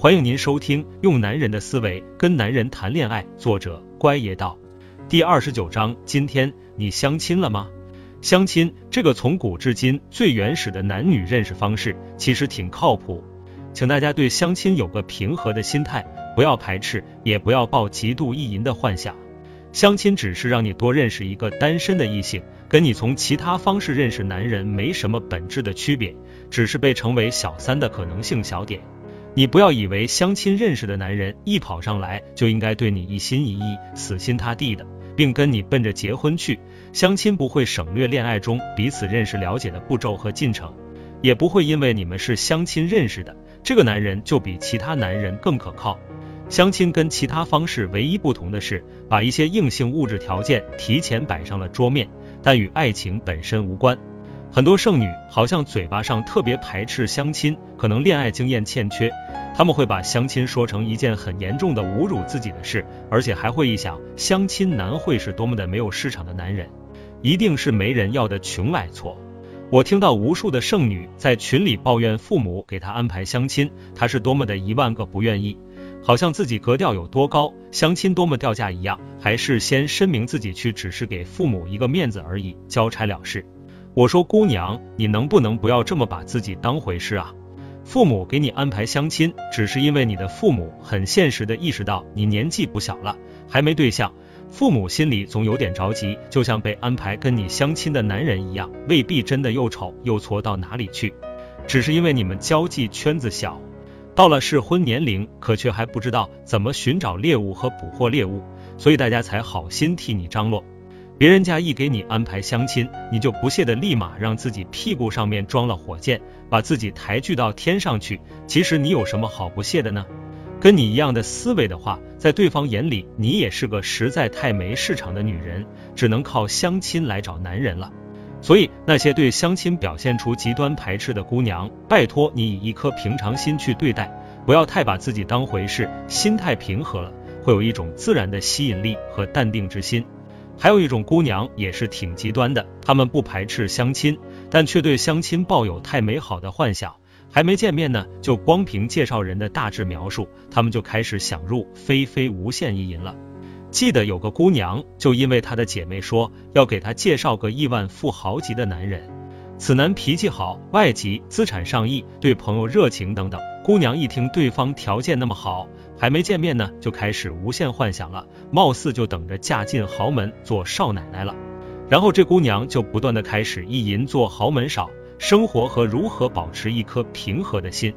欢迎您收听《用男人的思维跟男人谈恋爱》，作者乖爷道，第二十九章。今天你相亲了吗？相亲这个从古至今最原始的男女认识方式，其实挺靠谱。请大家对相亲有个平和的心态，不要排斥，也不要抱极度意淫的幻想。相亲只是让你多认识一个单身的异性，跟你从其他方式认识男人没什么本质的区别，只是被称为小三的可能性小点。你不要以为相亲认识的男人一跑上来就应该对你一心一意、死心塌地的，并跟你奔着结婚去。相亲不会省略恋爱中彼此认识了解的步骤和进程，也不会因为你们是相亲认识的，这个男人就比其他男人更可靠。相亲跟其他方式唯一不同的是，把一些硬性物质条件提前摆上了桌面，但与爱情本身无关。很多剩女好像嘴巴上特别排斥相亲，可能恋爱经验欠缺，他们会把相亲说成一件很严重的侮辱自己的事，而且还会一想相亲男会是多么的没有市场的男人，一定是没人要的穷矮矬。我听到无数的剩女在群里抱怨父母给她安排相亲，她是多么的一万个不愿意。好像自己格调有多高，相亲多么掉价一样，还是先声明自己去，只是给父母一个面子而已，交差了事。我说姑娘，你能不能不要这么把自己当回事啊？父母给你安排相亲，只是因为你的父母很现实的意识到你年纪不小了，还没对象，父母心里总有点着急，就像被安排跟你相亲的男人一样，未必真的又丑又矬到哪里去，只是因为你们交际圈子小。到了适婚年龄，可却还不知道怎么寻找猎物和捕获猎物，所以大家才好心替你张罗。别人家一给你安排相亲，你就不屑的立马让自己屁股上面装了火箭，把自己抬举到天上去。其实你有什么好不屑的呢？跟你一样的思维的话，在对方眼里，你也是个实在太没市场的女人，只能靠相亲来找男人了。所以，那些对相亲表现出极端排斥的姑娘，拜托你以一颗平常心去对待，不要太把自己当回事，心态平和了，会有一种自然的吸引力和淡定之心。还有一种姑娘也是挺极端的，她们不排斥相亲，但却对相亲抱有太美好的幻想，还没见面呢，就光凭介绍人的大致描述，她们就开始想入非非、无限意淫了。记得有个姑娘，就因为她的姐妹说要给她介绍个亿万富豪级的男人，此男脾气好，外籍，资产上亿，对朋友热情等等。姑娘一听对方条件那么好，还没见面呢，就开始无限幻想了，貌似就等着嫁进豪门做少奶奶了。然后这姑娘就不断的开始意淫做豪门少生活和如何保持一颗平和的心。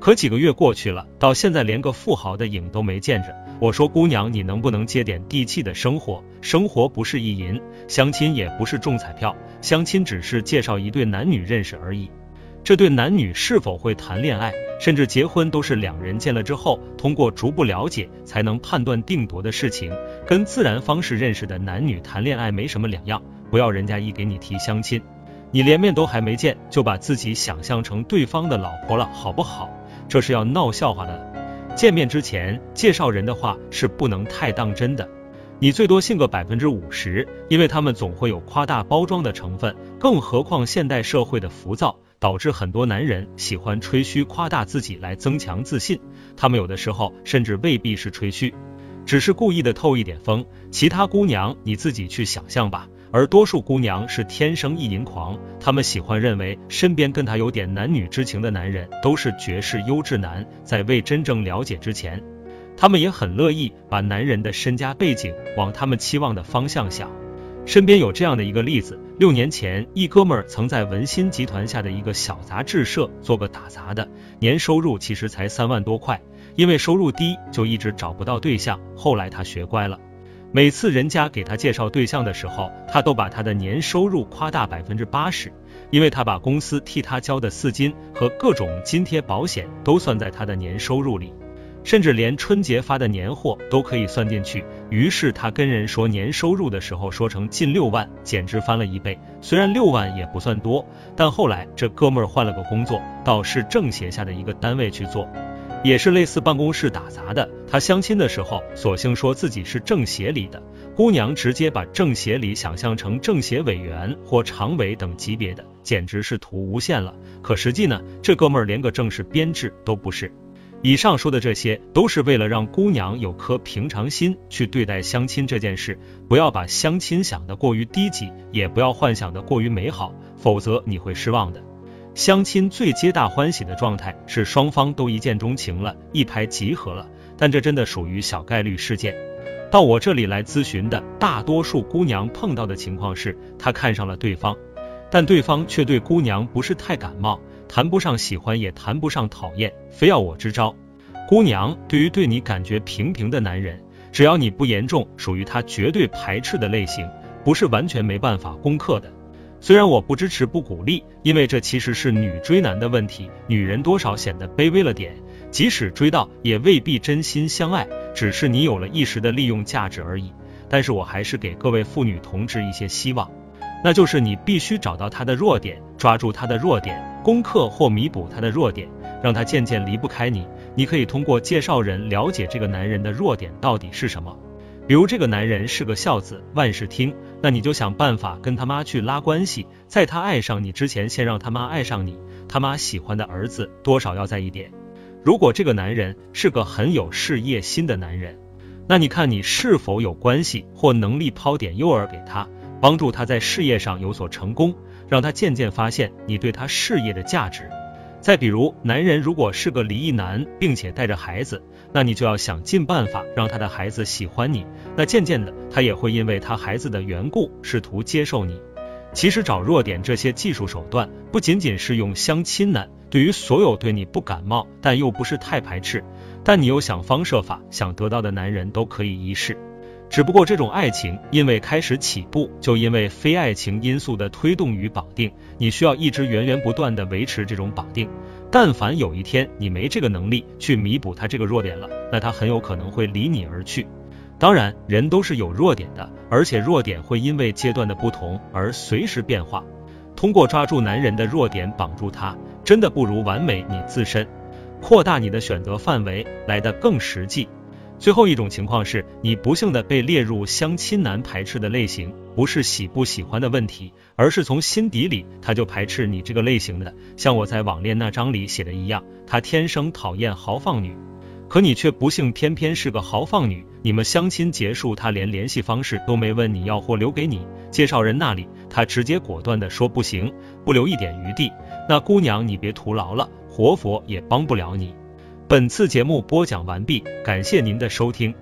可几个月过去了，到现在连个富豪的影都没见着。我说姑娘，你能不能接点地气的生活？生活不是意淫，相亲也不是中彩票，相亲只是介绍一对男女认识而已。这对男女是否会谈恋爱，甚至结婚，都是两人见了之后，通过逐步了解才能判断定夺的事情，跟自然方式认识的男女谈恋爱没什么两样。不要人家一给你提相亲，你连面都还没见，就把自己想象成对方的老婆了，好不好？这是要闹笑话的。见面之前，介绍人的话是不能太当真的，你最多信个百分之五十，因为他们总会有夸大包装的成分。更何况现代社会的浮躁，导致很多男人喜欢吹嘘夸大自己来增强自信。他们有的时候甚至未必是吹嘘，只是故意的透一点风。其他姑娘你自己去想象吧。而多数姑娘是天生意淫狂，她们喜欢认为身边跟她有点男女之情的男人都是绝世优质男，在未真正了解之前，她们也很乐意把男人的身家背景往他们期望的方向想。身边有这样的一个例子：六年前，一哥们儿曾在文心集团下的一个小杂志社做个打杂的，年收入其实才三万多块，因为收入低，就一直找不到对象。后来他学乖了。每次人家给他介绍对象的时候，他都把他的年收入夸大百分之八十，因为他把公司替他交的四金和各种津贴保险都算在他的年收入里，甚至连春节发的年货都可以算进去。于是他跟人说年收入的时候，说成近六万，简直翻了一倍。虽然六万也不算多，但后来这哥们儿换了个工作，到市政协下的一个单位去做。也是类似办公室打杂的，他相亲的时候，索性说自己是政协里的姑娘，直接把政协里想象成政协委员或常委等级别的，简直是图无限了。可实际呢，这哥们儿连个正式编制都不是。以上说的这些，都是为了让姑娘有颗平常心去对待相亲这件事，不要把相亲想得过于低级，也不要幻想的过于美好，否则你会失望的。相亲最皆大欢喜的状态是双方都一见钟情了，一拍即合了，但这真的属于小概率事件。到我这里来咨询的大多数姑娘碰到的情况是，她看上了对方，但对方却对姑娘不是太感冒。谈不上喜欢，也谈不上讨厌，非要我支招。姑娘，对于对你感觉平平的男人，只要你不严重，属于他绝对排斥的类型，不是完全没办法攻克的。虽然我不支持不鼓励，因为这其实是女追男的问题，女人多少显得卑微了点，即使追到，也未必真心相爱，只是你有了一时的利用价值而已。但是我还是给各位妇女同志一些希望，那就是你必须找到他的弱点，抓住他的弱点。攻克或弥补他的弱点，让他渐渐离不开你。你可以通过介绍人了解这个男人的弱点到底是什么。比如这个男人是个孝子，万事听，那你就想办法跟他妈去拉关系，在他爱上你之前，先让他妈爱上你。他妈喜欢的儿子多少要在一点。如果这个男人是个很有事业心的男人，那你看你是否有关系或能力抛点诱饵给他，帮助他在事业上有所成功。让他渐渐发现你对他事业的价值。再比如，男人如果是个离异男，并且带着孩子，那你就要想尽办法让他的孩子喜欢你。那渐渐的，他也会因为他孩子的缘故，试图接受你。其实找弱点这些技术手段，不仅仅是用相亲男，对于所有对你不感冒但又不是太排斥，但你又想方设法想得到的男人都可以一试。只不过这种爱情，因为开始起步就因为非爱情因素的推动与绑定，你需要一直源源不断的维持这种绑定。但凡有一天你没这个能力去弥补他这个弱点了，那他很有可能会离你而去。当然，人都是有弱点的，而且弱点会因为阶段的不同而随时变化。通过抓住男人的弱点绑住他，真的不如完美你自身，扩大你的选择范围来的更实际。最后一种情况是你不幸的被列入相亲男排斥的类型，不是喜不喜欢的问题，而是从心底里他就排斥你这个类型的。像我在网恋那章里写的一样，他天生讨厌豪放女，可你却不幸偏偏是个豪放女。你们相亲结束，他连联系方式都没问你要或留给你，介绍人那里他直接果断的说不行，不留一点余地。那姑娘你别徒劳了，活佛也帮不了你。本次节目播讲完毕，感谢您的收听。